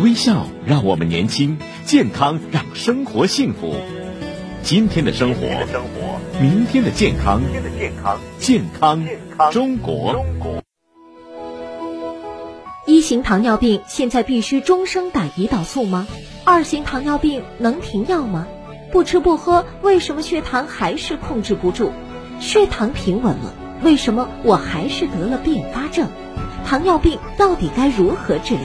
微笑让我们年轻，健康让生活幸福。今天的生活，明天的健康，健康中国。一型糖尿病现在必须终生打胰岛素吗？二型糖尿病能停药吗？不吃不喝，为什么血糖还是控制不住？血糖平稳了，为什么我还是得了并发症？糖尿病到底该如何治疗？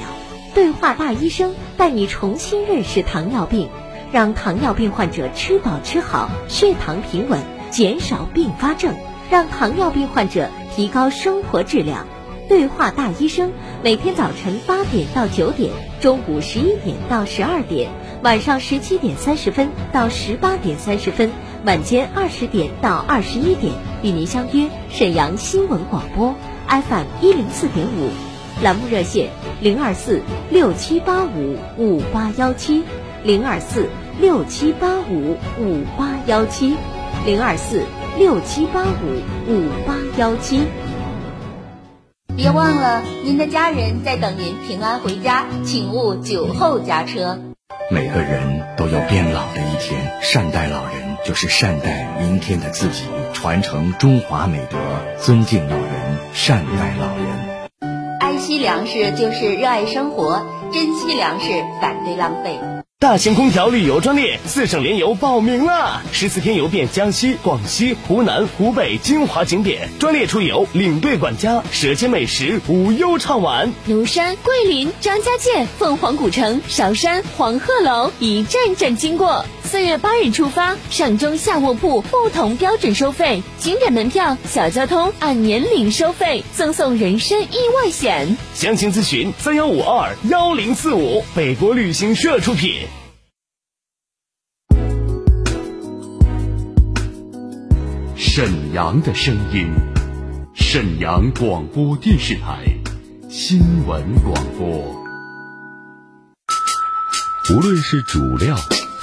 对话大医生带你重新认识糖尿病，让糖尿病患者吃饱吃好，血糖平稳，减少并发症，让糖尿病患者提高生活质量。对话大医生，每天早晨八点到九点，中午十一点到十二点，晚上十七点三十分到十八点三十分，晚间二十点到二十一点，与您相约沈阳新闻广播 FM 一零四点五。栏目热线零二四六七八五五八幺七零二四六七八五五八幺七零二四六七八五五八幺七。别忘了，您的家人在等您平安回家，请勿酒后驾车。每个人都有变老的一天，善待老人就是善待明天的自己，传承中华美德，尊敬老人，善待老人。爱惜粮食就是热爱生活，珍惜粮食，反对浪费。大型空调旅游专列，四省联游报名啦，十四天游遍江西、广西、湖南、湖北精华景点，专列出游，领队管家，舌尖美食，无忧畅玩。庐山、桂林、张家界、凤凰古城、韶山、黄鹤楼，一站站经过。四月八日出发，上中下卧铺不同标准收费，景点门票、小交通按年龄收费，赠送人身意外险。详情咨询三幺五二幺零四五，北国旅行社出品。沈阳的声音，沈阳广播电视台新闻广播。无论是主料、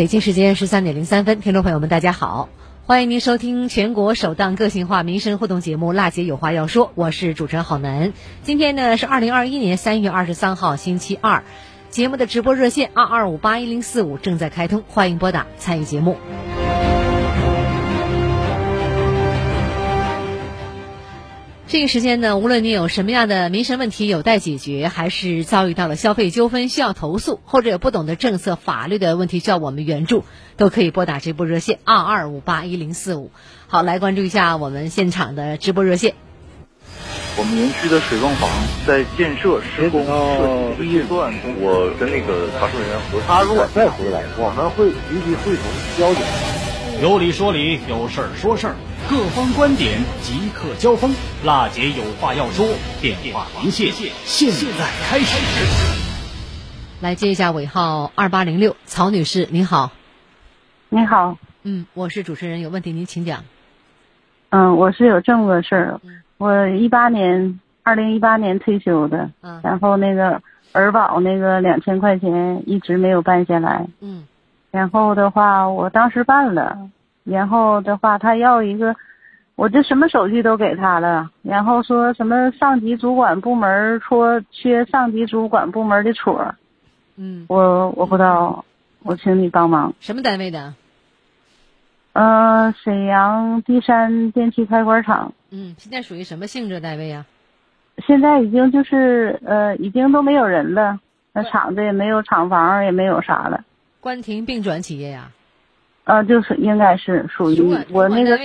北京时间十三点零三分，听众朋友们，大家好，欢迎您收听全国首档个性化民生互动节目《辣姐有话要说》，我是主持人郝楠。今天呢是二零二一年三月二十三号，星期二，节目的直播热线二二五八一零四五正在开通，欢迎拨打参与节目。这个时间呢，无论你有什么样的民生问题有待解决，还是遭遇到了消费纠纷需要投诉，或者有不懂的政策法律的问题需要我们援助，都可以拨打这部热线二二五八一零四五。好，来关注一下我们现场的直播热线。我们园区的水泵房在建设施工设计阶段，我跟那个查收人员核他如果再回来，我们会立即会同交警。有理说理，有事儿说事儿。各方观点即刻交锋，辣姐有话要说，电话连线现在开始。来接一下尾号二八零六，曹女士，您好。你好。嗯，我是主持人，有问题您请讲。嗯，我是有这么个事儿，我一八年，二零一八年退休的，然后那个儿保那个两千块钱一直没有办下来。嗯。然后的话，我当时办了，然后的话，他要一个，我这什么手续都给他了，然后说什么上级主管部门说缺上级主管部门的戳。嗯。我我不知道，我请你帮忙。什么单位的？呃，沈阳第三电气开关厂。嗯，现在属于什么性质单位呀？现在已经就是呃，已经都没有人了，那厂子也没有厂房，也没有啥了。关停并转企业呀？呃，就是应该是属于我那个？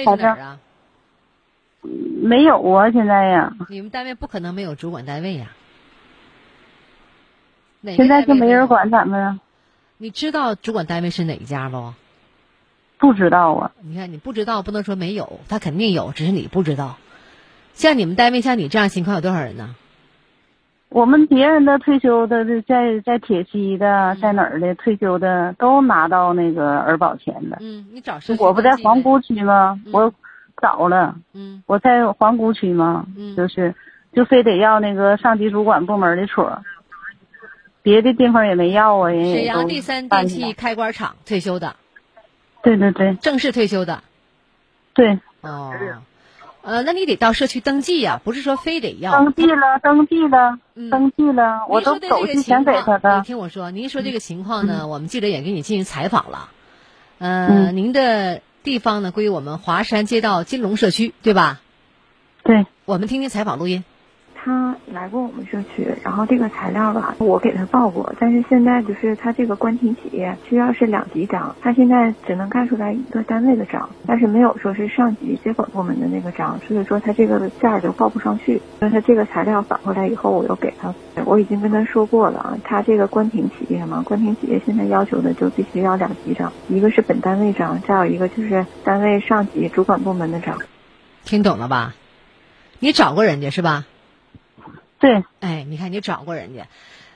没有啊，现在呀。你们单位不可能没有主管单位呀。现在就没人管咱们。你知道主管单位是哪一家不？不知道啊。你看，你不知道不能说没有，他肯定有，只是你不知道。像你们单位像你这样情况有多少人呢？我们别人的退休的在在铁西的，在哪儿的退休的都拿到那个儿保钱的。嗯，你找我不在皇姑区吗？我找了。嗯。我在皇姑区吗？嗯。就是就非得要那个上级主管部门的戳，别的地方也没要啊，人沈阳第三电气开关厂退休的。对对对。正式退休的。对。哦。呃，那你得到社区登记呀，不是说非得要。登记了，登记了，登记了，我都走之前给他的。你听我说，您说这个情况呢，我们记者也给你进行采访了。呃，您的地方呢归我们华山街道金龙社区，对吧？对。我们听听采访录音。他来过我们社区，然后这个材料吧，我给他报过，但是现在就是他这个关停企业需要是两级章，他现在只能盖出来一个单位的章，但是没有说是上级接管部门的那个章，所以说他这个件儿就报不上去。那他这个材料返回来以后，我又给他，我已经跟他说过了啊，他这个关停企业嘛，关停企业现在要求的就必须要两级章，一个是本单位章，再有一个就是单位上级主管部门的章。听懂了吧？你找过人家是吧？对，哎，你看你找过人家，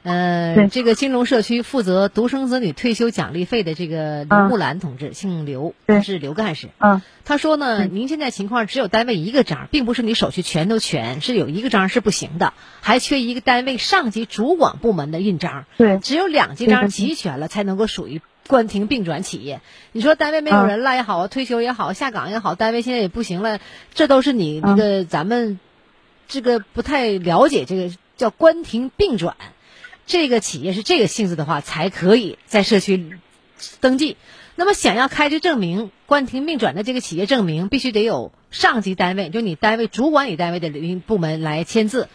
呃，这个金融社区负责独生子女退休奖励费的这个刘木兰同志，姓刘，他是刘干事。嗯，他说呢，您现在情况只有单位一个章，并不是你手续全都全，是有一个章是不行的，还缺一个单位上级主管部门的印章。对，只有两级章齐全了，才能够属于关停并转企业。你说单位没有人了也好啊，退休也好，下岗也好，单位现在也不行了，这都是你那个咱们。这个不太了解，这个叫关停并转，这个企业是这个性质的话，才可以在社区登记。那么想要开这证明，关停并转的这个企业证明，必须得有上级单位，就你单位主管你单位的部门来签字。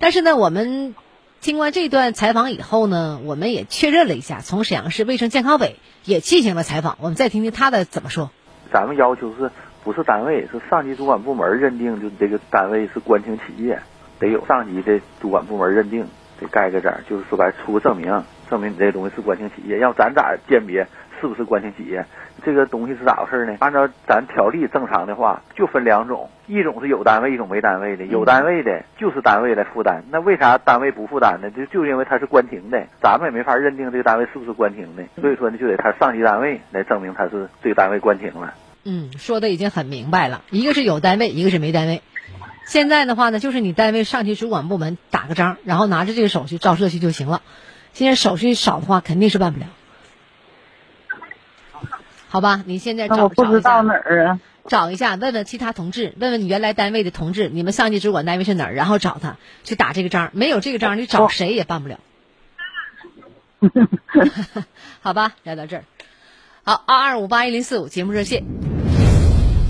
但是呢，我们听完这段采访以后呢，我们也确认了一下，从沈阳市卫生健康委也进行了采访，我们再听听他的怎么说。咱们要求是。不是单位，是上级主管部门认定，就这个单位是关停企业，得有上级的主管部门认定，得盖个章，就是说白出个证明，证明你这东西是关停企业。要咱咋鉴别是不是关停企业？这个东西是咋回事呢？按照咱条例正常的话，就分两种，一种是有单位，一种没单位的。有单位的就是单位来负担，那为啥单位不负担呢？就就因为他是关停的，咱们也没法认定这个单位是不是关停的，所以说呢，就得他上级单位来证明他是这个单位关停了。嗯，说的已经很明白了，一个是有单位，一个是没单位。现在的话呢，就是你单位上级主管部门打个章，然后拿着这个手续照社区就行了。现在手续少的话，肯定是办不了。好吧，你现在找我不知道哪儿啊？找一下，问问其他同志，问问你原来单位的同志，你们上级主管单位是哪儿？然后找他去打这个章。没有这个章，你找谁也办不了。好吧，聊到这儿。好，二二五八一零四五节目热线。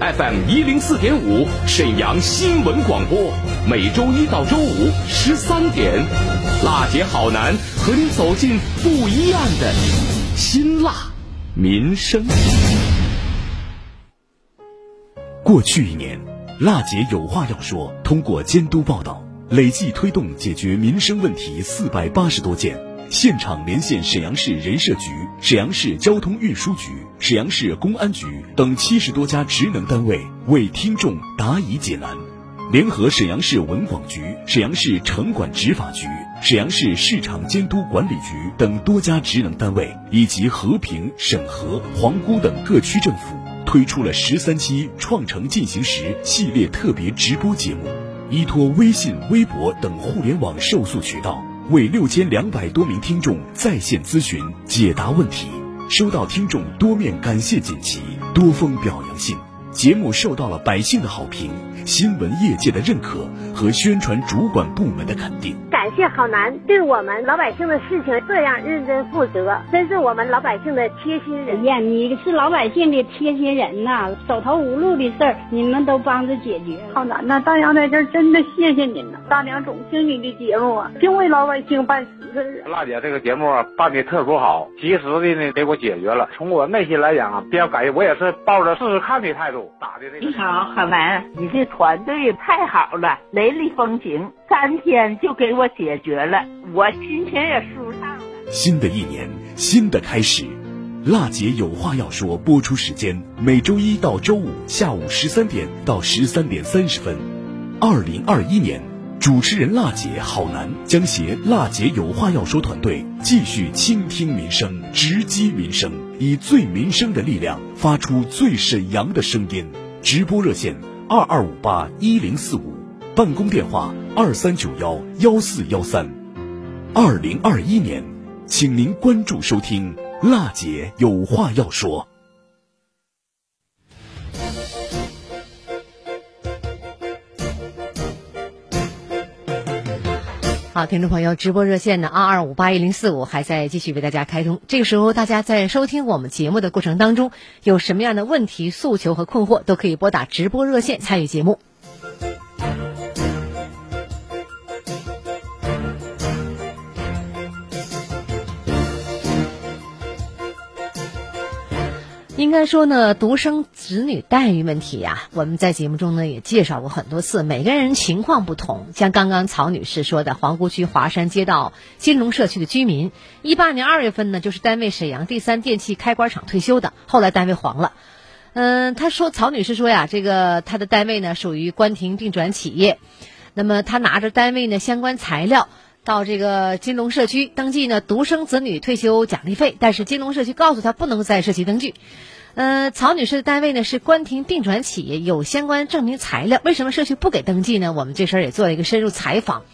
FM 一零四点五，沈阳新闻广播，每周一到周五十三点，辣姐好男和你走进不一样的辛辣民生。过去一年，辣姐有话要说，通过监督报道，累计推动解决民生问题四百八十多件，现场连线沈阳市人社局、沈阳市交通运输局、沈阳市公安局等七十多家职能单位，为听众答疑解难。联合沈阳市文广局、沈阳市城管执法局、沈阳市市场监督管理局等多家职能单位，以及和平、沈河、皇姑等各区政府，推出了十三期“创城进行时”系列特别直播节目，依托微信、微博等互联网受诉渠道，为六千两百多名听众在线咨询解答问题，收到听众多面感谢锦旗、多封表扬信。节目受到了百姓的好评、新闻业界的认可和宣传主管部门的肯定。感谢郝楠对我们老百姓的事情这样认真负责，真是我们老百姓的贴心人。哎呀，你是老百姓的贴心人呐！走投无路的事儿，你们都帮着解决。郝楠呐，大娘在这儿真的谢谢您了。大娘总听你的节目啊，就为老百姓办实事啊。辣姐这个节目办的特殊好，及时的呢给我解决了。从我内心来讲啊，比较感谢，我也是抱着试试看的态度打的这个。你好，郝楠，你这团队太好了，雷厉风行，三天就给我解决了，我心情也舒畅了。新的一年，新的开始，辣姐有话要说。播出时间每周一到周五下午十三点到十三点三十分。二零二一年，主持人辣姐郝楠将携辣姐有话要说团队继续倾听民生，直击民生，以最民生的力量发出最沈阳的声音。直播热线二二五八一零四五，办公电话二三九幺幺四幺三。二零二一年，请您关注收听辣姐有话要说。好，听众朋友，直播热线呢，二二五八一零四五还在继续为大家开通。这个时候，大家在收听我们节目的过程当中，有什么样的问题、诉求和困惑，都可以拨打直播热线参与节目。应该说呢，独生子女待遇问题呀，我们在节目中呢也介绍过很多次。每个人情况不同，像刚刚曹女士说的，皇姑区华山街道金龙社区的居民，一八年二月份呢就是单位沈阳第三电器开关厂退休的，后来单位黄了。嗯，她说，曹女士说呀，这个她的单位呢属于关停并转企业，那么她拿着单位呢相关材料到这个金龙社区登记呢独生子女退休奖励费，但是金龙社区告诉她不能在社区登记。呃，曹女士的单位呢是关停并转企业，有相关证明材料。为什么社区不给登记呢？我们这事儿也做了一个深入采访。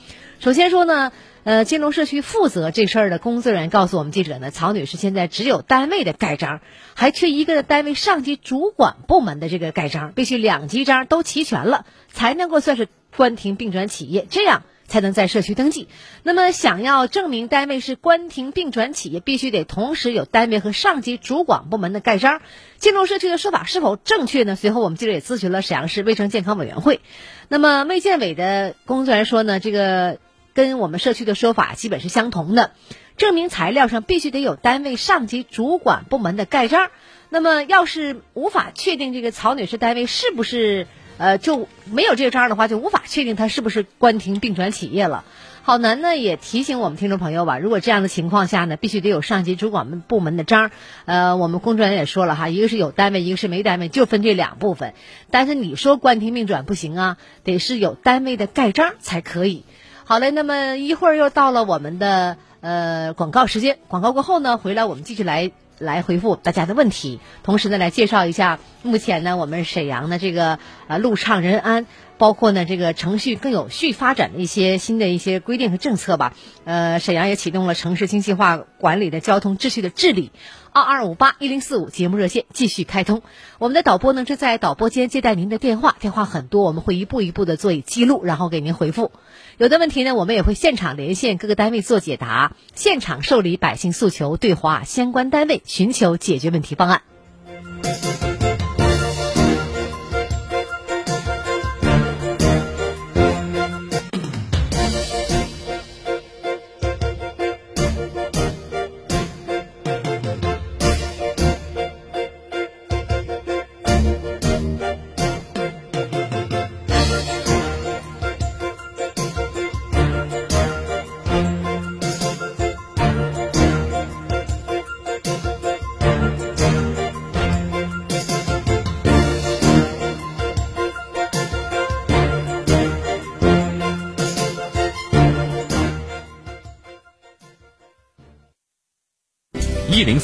首先说呢，呃，金龙社区负责这事儿的工作人员告诉我们记者呢，曹女士现在只有单位的盖章，还缺一个单位上级主管部门的这个盖章，必须两级章都齐全了，才能够算是关停并转企业，这样才能在社区登记。那么，想要证明单位是关停并转企业，必须得同时有单位和上级主管部门的盖章。金龙社区的说法是否正确呢？随后我们记者也咨询了沈阳市卫生健康委员会。那么卫健委的工作人员说呢，这个跟我们社区的说法基本是相同的，证明材料上必须得有单位上级主管部门的盖章。那么要是无法确定这个曹女士单位是不是呃就没有这个章的话，就无法确定它是不是关停并转企业了。郝楠呢也提醒我们听众朋友吧，如果这样的情况下呢，必须得有上级主管部门的章。呃，我们工作人员也说了哈，一个是有单位，一个是没单位，就分这两部分。但是你说关停并转不行啊，得是有单位的盖章才可以。好嘞，那么一会儿又到了我们的呃广告时间，广告过后呢，回来我们继续来来回复大家的问题，同时呢来介绍一下目前呢我们沈阳的这个呃路畅人安。包括呢，这个程序更有序发展的一些新的一些规定和政策吧。呃，沈阳也启动了城市精细化管理的交通秩序的治理。二二五八一零四五节目热线继续开通，我们的导播呢正在导播间接待您的电话，电话很多，我们会一步一步的做以记录，然后给您回复。有的问题呢，我们也会现场连线各个单位做解答，现场受理百姓诉求，对话相关单位，寻求解决问题方案。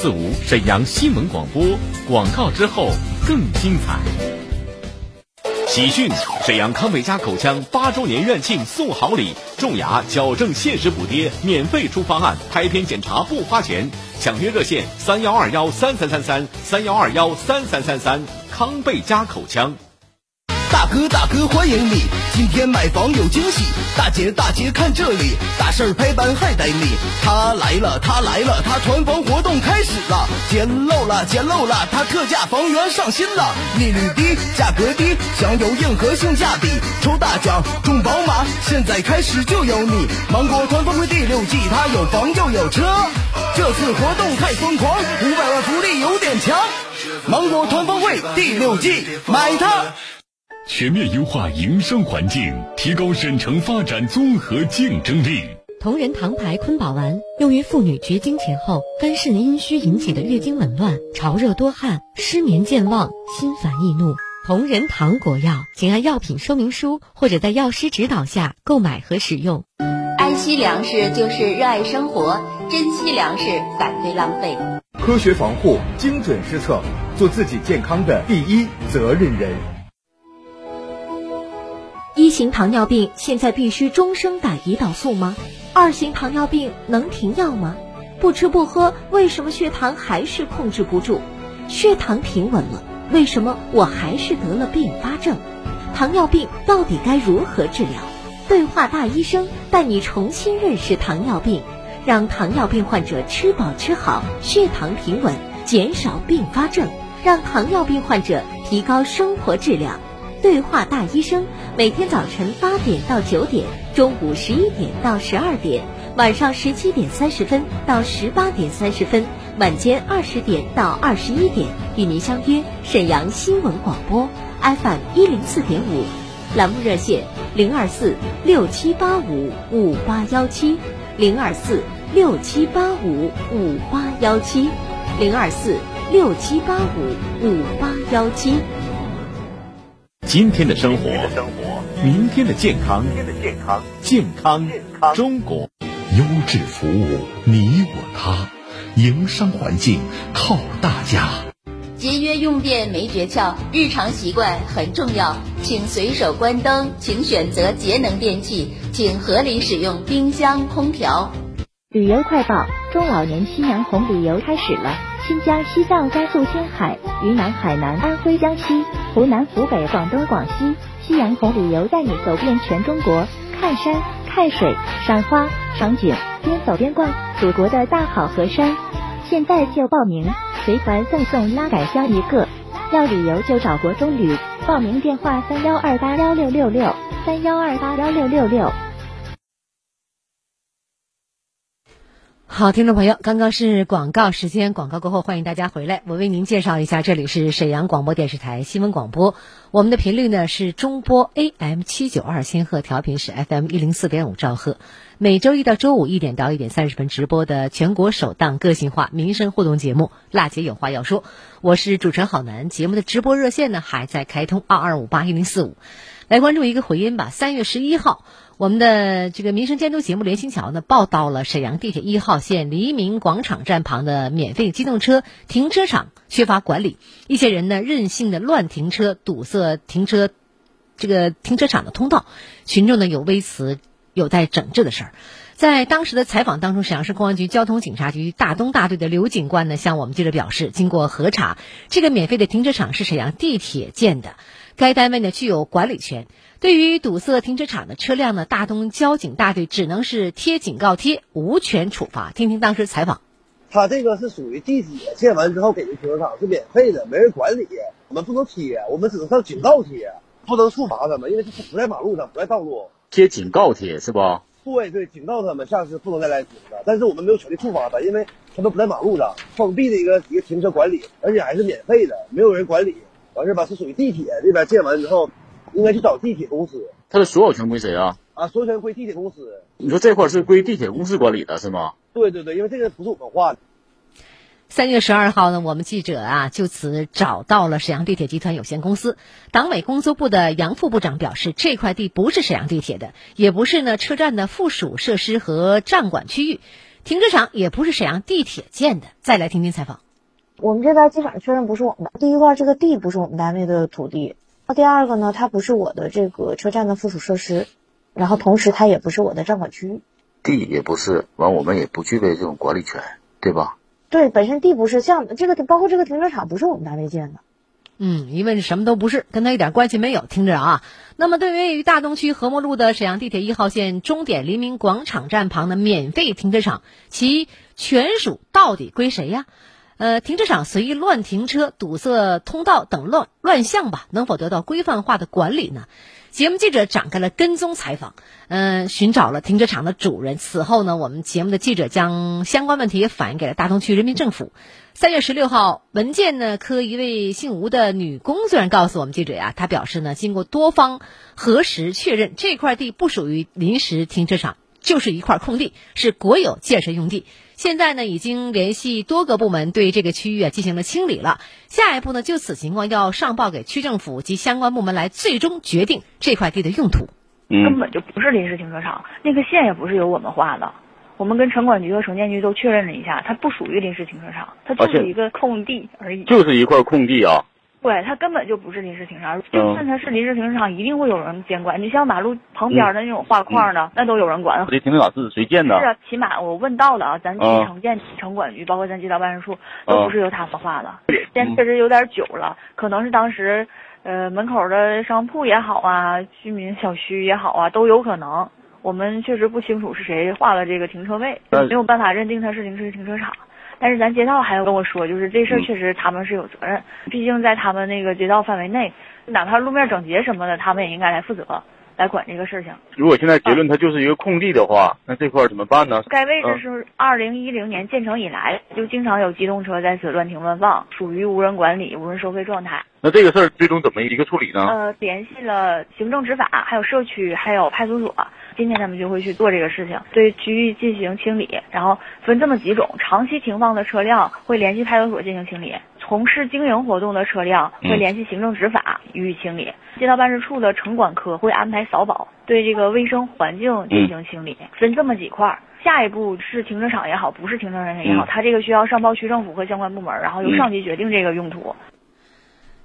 四五沈阳新闻广播，广告之后更精彩。喜讯！沈阳康贝佳口腔八周年院庆送好礼，种牙矫正限时补贴，免费出方案，拍片检查不花钱。抢约热线：三幺二幺三三三三三幺二幺三三三三。康贝佳口腔。大哥大哥欢迎你，今天买房有惊喜。大姐大姐看这里，大事儿拍板还带你。他来了他来了，他团房活动开始了，捡漏了捡漏了，他特价房源上新了，利率低价格低，享有硬核性价比，抽大奖中宝马，现在开始就有你。芒果团房会第六季，他有房又有车，这次活动太疯狂，五百万福利有点强。芒果团房会第六季，买它。全面优化营商环境，提高省城发展综合竞争力。同仁堂牌坤宝丸用于妇女绝经前后肝肾阴虚引起的月经紊乱、潮热多汗、失眠健忘、心烦易怒。同仁堂国药，请按药品说明书或者在药师指导下购买和使用。安溪粮食就是热爱生活，珍惜粮食，反对浪费。科学防护，精准施策，做自己健康的第一责任人。一型糖尿病现在必须终生打胰岛素吗？二型糖尿病能停药吗？不吃不喝，为什么血糖还是控制不住？血糖平稳了，为什么我还是得了并发症？糖尿病到底该如何治疗？对话大医生带你重新认识糖尿病，让糖尿病患者吃饱吃好，血糖平稳，减少并发症，让糖尿病患者提高生活质量。对话大医生，每天早晨八点到九点，中午十一点到十二点，晚上十七点三十分到十八点三十分，晚间二十点到二十一点，与您相约沈阳新闻广播 FM 一零四点五，栏目热线零二四六七八五五八幺七，零二四六七八五五八幺七，零二四六七八五五八幺七。今天的生活，明天的健康，健康中国，优质服务你我他，营商环境靠大家。节约用电没诀窍，日常习惯很重要，请随手关灯，请选择节能电器，请合理使用冰箱、空调。旅游快报：中老年夕阳红旅游开始了。新疆、西藏、甘肃、青海、云南、海南、安徽、江西、湖南、湖北、广东、广西，夕阳红旅游带你走遍全中国，看山、看水、赏花、赏景，边走边逛祖国的大好河山。现在就报名，随团赠送拉杆箱一个。要旅游就找国中旅，报名电话三幺二八幺六六六三幺二八幺六六六。好，听众朋友，刚刚是广告时间，广告过后欢迎大家回来。我为您介绍一下，这里是沈阳广播电视台新闻广播，我们的频率呢是中波 AM 七九二千赫，调频是 FM 一零四点五兆赫。每周一到周五一点到一点三十分直播的全国首档个性化民生互动节目《辣姐有话要说》，我是主持人郝楠。节目的直播热线呢还在开通二二五八一零四五，来关注一个回音吧。三月十一号。我们的这个民生监督节目《连心桥》呢，报道了沈阳地铁一号线黎明广场站旁的免费机动车停车场缺乏管理，一些人呢任性的乱停车，堵塞停车这个停车场的通道，群众呢有微词有待整治的事儿。在当时的采访当中，沈阳市公安局交通警察局大东大队的刘警官呢向我们记者表示，经过核查，这个免费的停车场是沈阳地铁建的，该单位呢具有管理权。对于堵塞停车场的车辆呢，大东交警大队只能是贴警告贴，无权处罚。听听当时采访。他这个是属于地铁建完之后给的停车场，是免费的，没人管理。我们不能贴，我们只能上警告贴，不能处罚他们，因为他不在马路上，不在道路。贴警告贴是不？对对，警告他们下次不能再来停了。但是我们没有权利处罚他，因为他们不在马路上，封闭的一个一个停车管理，而且还是免费的，没有人管理。完事吧，是属于地铁这边建完之后。应该去找地铁公司，它的所有权归谁啊？啊，所有权归地铁公司。你说这块是归地铁公司管理的是吗？对对对，因为这个不是我们画的。三月十二号呢，我们记者啊就此找到了沈阳地铁集团有限公司党委工作部的杨副部长，表示这块地不是沈阳地铁的，也不是呢车站的附属设施和站管区域。停车场也不是沈阳地铁建的。再来听听采访。我们这边机场确认不是我们的。第一块，这个地不是我们单位的土地；第二个呢，它不是我的这个车站的附属设施，然后同时它也不是我的占管区。地也不是，完我们也不具备这种管理权，对吧？对，本身地不是，像这个包括这个停车场不是我们单位建的。嗯，因为是什么都不是，跟他一点关系没有。听着啊，那么对于位于大东区和睦路的沈阳地铁一号线终点黎明广场站旁的免费停车场，其权属到底归谁呀？呃，停车场随意乱停车、堵塞通道等乱乱象吧，能否得到规范化的管理呢？节目记者展开了跟踪采访，嗯，寻找了停车场的主人。此后呢，我们节目的记者将相关问题也反映给了大东区人民政府。三月十六号，文件呢科一位姓吴的女工虽然告诉我们记者呀，她表示呢，经过多方核实确认，这块地不属于临时停车场，就是一块空地，是国有建设用地。现在呢，已经联系多个部门对这个区域啊进行了清理了。下一步呢，就此情况要上报给区政府及相关部门来最终决定这块地的用途。根本就不是临时停车场，那个线也不是由我们画的。我们跟城管局和城建局都确认了一下，它不属于临时停车场，它就是一个空地而已。就是一块空地啊。对，它根本就不是临时停车场。就算它是临时停车场，一定会有人监管。你像马路旁边的那种画框的，那都有人管。这停车场是谁建的？是啊，起码我问到了啊，咱城建城管局，包括咱街道办事处，都不是由他们画的。现在确实有点久了，可能是当时，呃，门口的商铺也好啊，居民小区也好啊，都有可能。我们确实不清楚是谁画了这个停车位，没有办法认定它是临时停车场。但是咱街道还要跟我说，就是这事儿确实他们是有责任，毕竟在他们那个街道范围内，哪怕路面整洁什么的，他们也应该来负责，来管这个事情。如果现在结论它就是一个空地的话，那这块怎么办呢？该位置是二零一零年建成以来就经常有机动车在此乱停乱放，属于无人管理、无人收费状态。那这个事儿最终怎么一个处理呢？呃，联系了行政执法，还有社区，还有派出所。今天他们就会去做这个事情，对区域进行清理，然后分这么几种：长期停放的车辆会联系派出所进行清理；从事经营活动的车辆会联系行政执法予以清理；街道办事处的城管科会安排扫保，对这个卫生环境进行清理。分这么几块儿，下一步是停车场也好，不是停车场也好，他这个需要上报区政府和相关部门，然后由上级决定这个用途。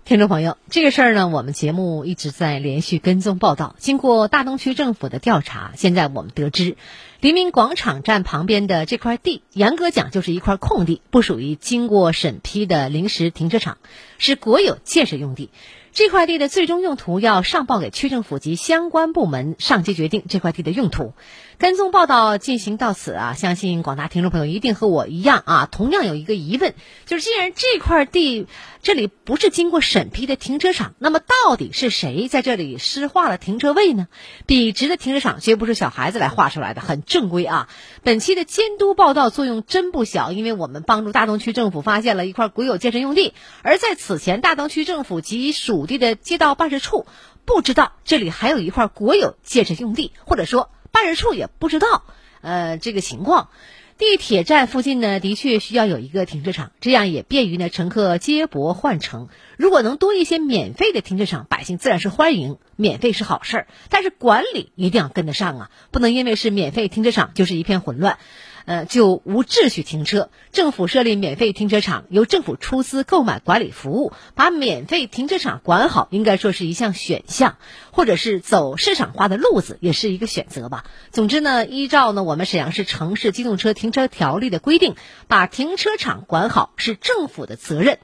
听众朋友，这个事儿呢，我们节目一直在连续跟踪报道。经过大东区政府的调查，现在我们得知，黎明广场站旁边的这块地，严格讲就是一块空地，不属于经过审批的临时停车场，是国有建设用地。这块地的最终用途要上报给区政府及相关部门上级决定这块地的用途。跟踪报道进行到此啊，相信广大听众朋友一定和我一样啊，同样有一个疑问，就是既然这块地这里不是经过审批的停车场，那么到底是谁在这里施画了停车位呢？笔直的停车场绝不是小孩子来画出来的，很正规啊。本期的监督报道作用真不小，因为我们帮助大东区政府发现了一块国有建设用地，而在此前，大东区政府及属地的街道办事处不知道这里还有一块国有建设用地，或者说。办事处也不知道，呃，这个情况。地铁站附近呢，的确需要有一个停车场，这样也便于呢乘客接驳换乘。如果能多一些免费的停车场，百姓自然是欢迎，免费是好事儿。但是管理一定要跟得上啊，不能因为是免费停车场就是一片混乱。呃，就无秩序停车。政府设立免费停车场，由政府出资购买管理服务，把免费停车场管好，应该说是一项选项，或者是走市场化的路子，也是一个选择吧。总之呢，依照呢我们沈阳市城市机动车停车条例的规定，把停车场管好是政府的责任。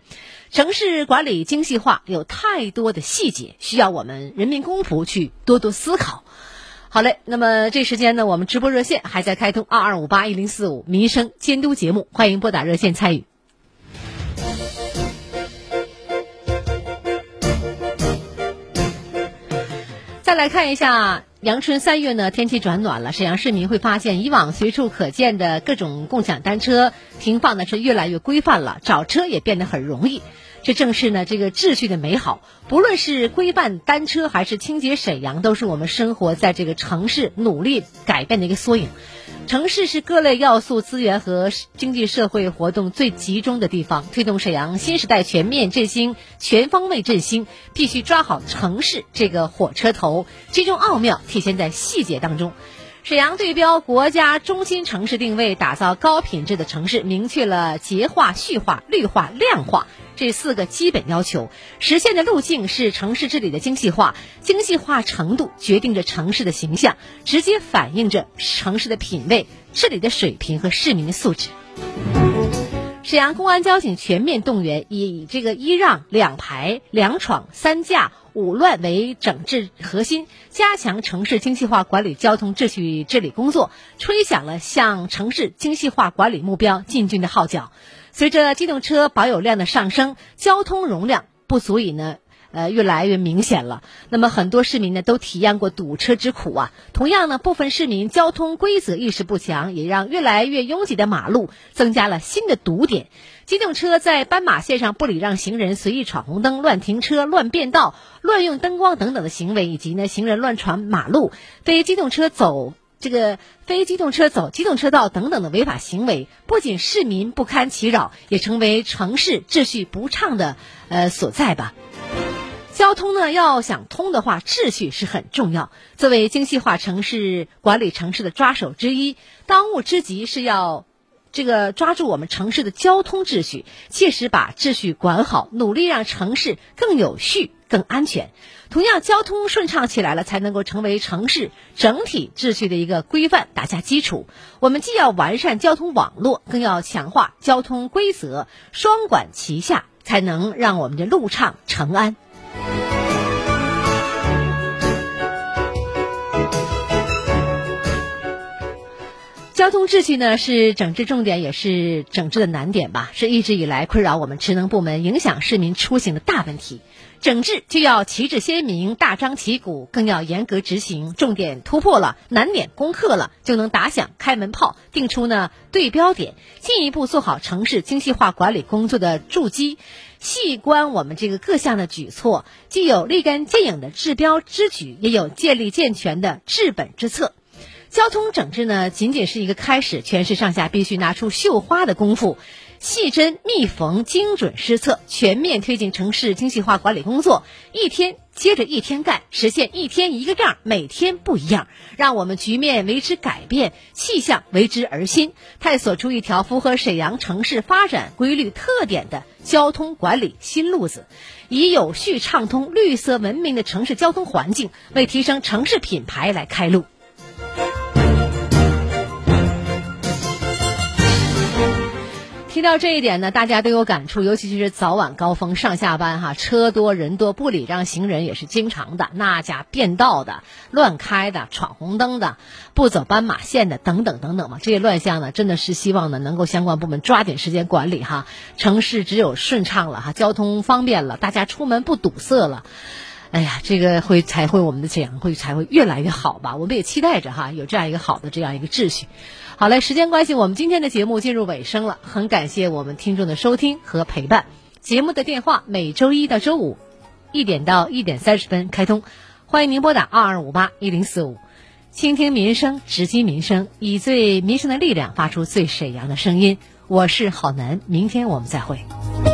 城市管理精细化有太多的细节，需要我们人民公仆去多多思考。好嘞，那么这时间呢，我们直播热线还在开通二二五八一零四五民生监督节目，欢迎拨打热线参与。再来看一下，阳春三月呢，天气转暖了，沈阳市民会发现，以往随处可见的各种共享单车停放的是越来越规范了，找车也变得很容易。这正是呢，这个秩序的美好。不论是规范单车，还是清洁沈阳，都是我们生活在这个城市努力改变的一个缩影。城市是各类要素资源和经济社会活动最集中的地方，推动沈阳新时代全面振兴、全方位振兴，必须抓好城市这个火车头。其中奥妙体现在细节当中。沈阳对标国家中心城市定位，打造高品质的城市，明确了洁化、序化、绿化、量化这四个基本要求。实现的路径是城市治理的精细化，精细化程度决定着城市的形象，直接反映着城市的品位、治理的水平和市民的素质。沈阳公安交警全面动员，以这个一让、两排、两闯、三驾。五乱为整治核心，加强城市精细化管理交通秩序治理工作，吹响了向城市精细化管理目标进军的号角。随着机动车保有量的上升，交通容量不足以呢。呃，越来越明显了。那么很多市民呢都体验过堵车之苦啊。同样呢，部分市民交通规则意识不强，也让越来越拥挤的马路增加了新的堵点。机动车在斑马线上不礼让行人、随意闯红灯、乱停车、乱变道、乱用灯光等等的行为，以及呢行人乱闯马路、非机动车走这个非机动车走机动车道等等的违法行为，不仅市民不堪其扰，也成为城市秩序不畅的呃所在吧。交通呢，要想通的话，秩序是很重要。作为精细化城市管理城市的抓手之一，当务之急是要这个抓住我们城市的交通秩序，切实把秩序管好，努力让城市更有序、更安全。同样，交通顺畅起来了，才能够成为城市整体秩序的一个规范打下基础。我们既要完善交通网络，更要强化交通规则，双管齐下，才能让我们的路畅城安。交通秩序呢，是整治重点，也是整治的难点吧？是一直以来困扰我们职能部门、影响市民出行的大问题。整治就要旗帜鲜明、大张旗鼓，更要严格执行。重点突破了，难点攻克了，就能打响开门炮，定出呢对标点，进一步做好城市精细化管理工作的筑基。细观我们这个各项的举措，既有立竿见影的治标之举，也有建立健全的治本之策。交通整治呢，仅仅是一个开始，全市上下必须拿出绣花的功夫，细针密缝，精准施策，全面推进城市精细化管理工作，一天接着一天干，实现一天一个样，每天不一样，让我们局面为之改变，气象为之而新，探索出一条符合沈阳城市发展规律特点的交通管理新路子，以有序畅通、绿色文明的城市交通环境，为提升城市品牌来开路。听到这一点呢，大家都有感触，尤其是早晚高峰上下班哈，车多人多，不礼让行人也是经常的。那家变道的、乱开的、闯红灯的、不走斑马线的等等等等嘛，这些乱象呢，真的是希望呢能够相关部门抓紧时间管理哈，城市只有顺畅了哈，交通方便了，大家出门不堵塞了。哎呀，这个会才会我们的沈阳会才会越来越好吧？我们也期待着哈，有这样一个好的这样一个秩序。好嘞，时间关系，我们今天的节目进入尾声了，很感谢我们听众的收听和陪伴。节目的电话每周一到周五一点到一点三十分开通，欢迎您拨打二二五八一零四五，倾听民生，直击民生，以最民生的力量发出最沈阳的声音。我是郝楠，明天我们再会。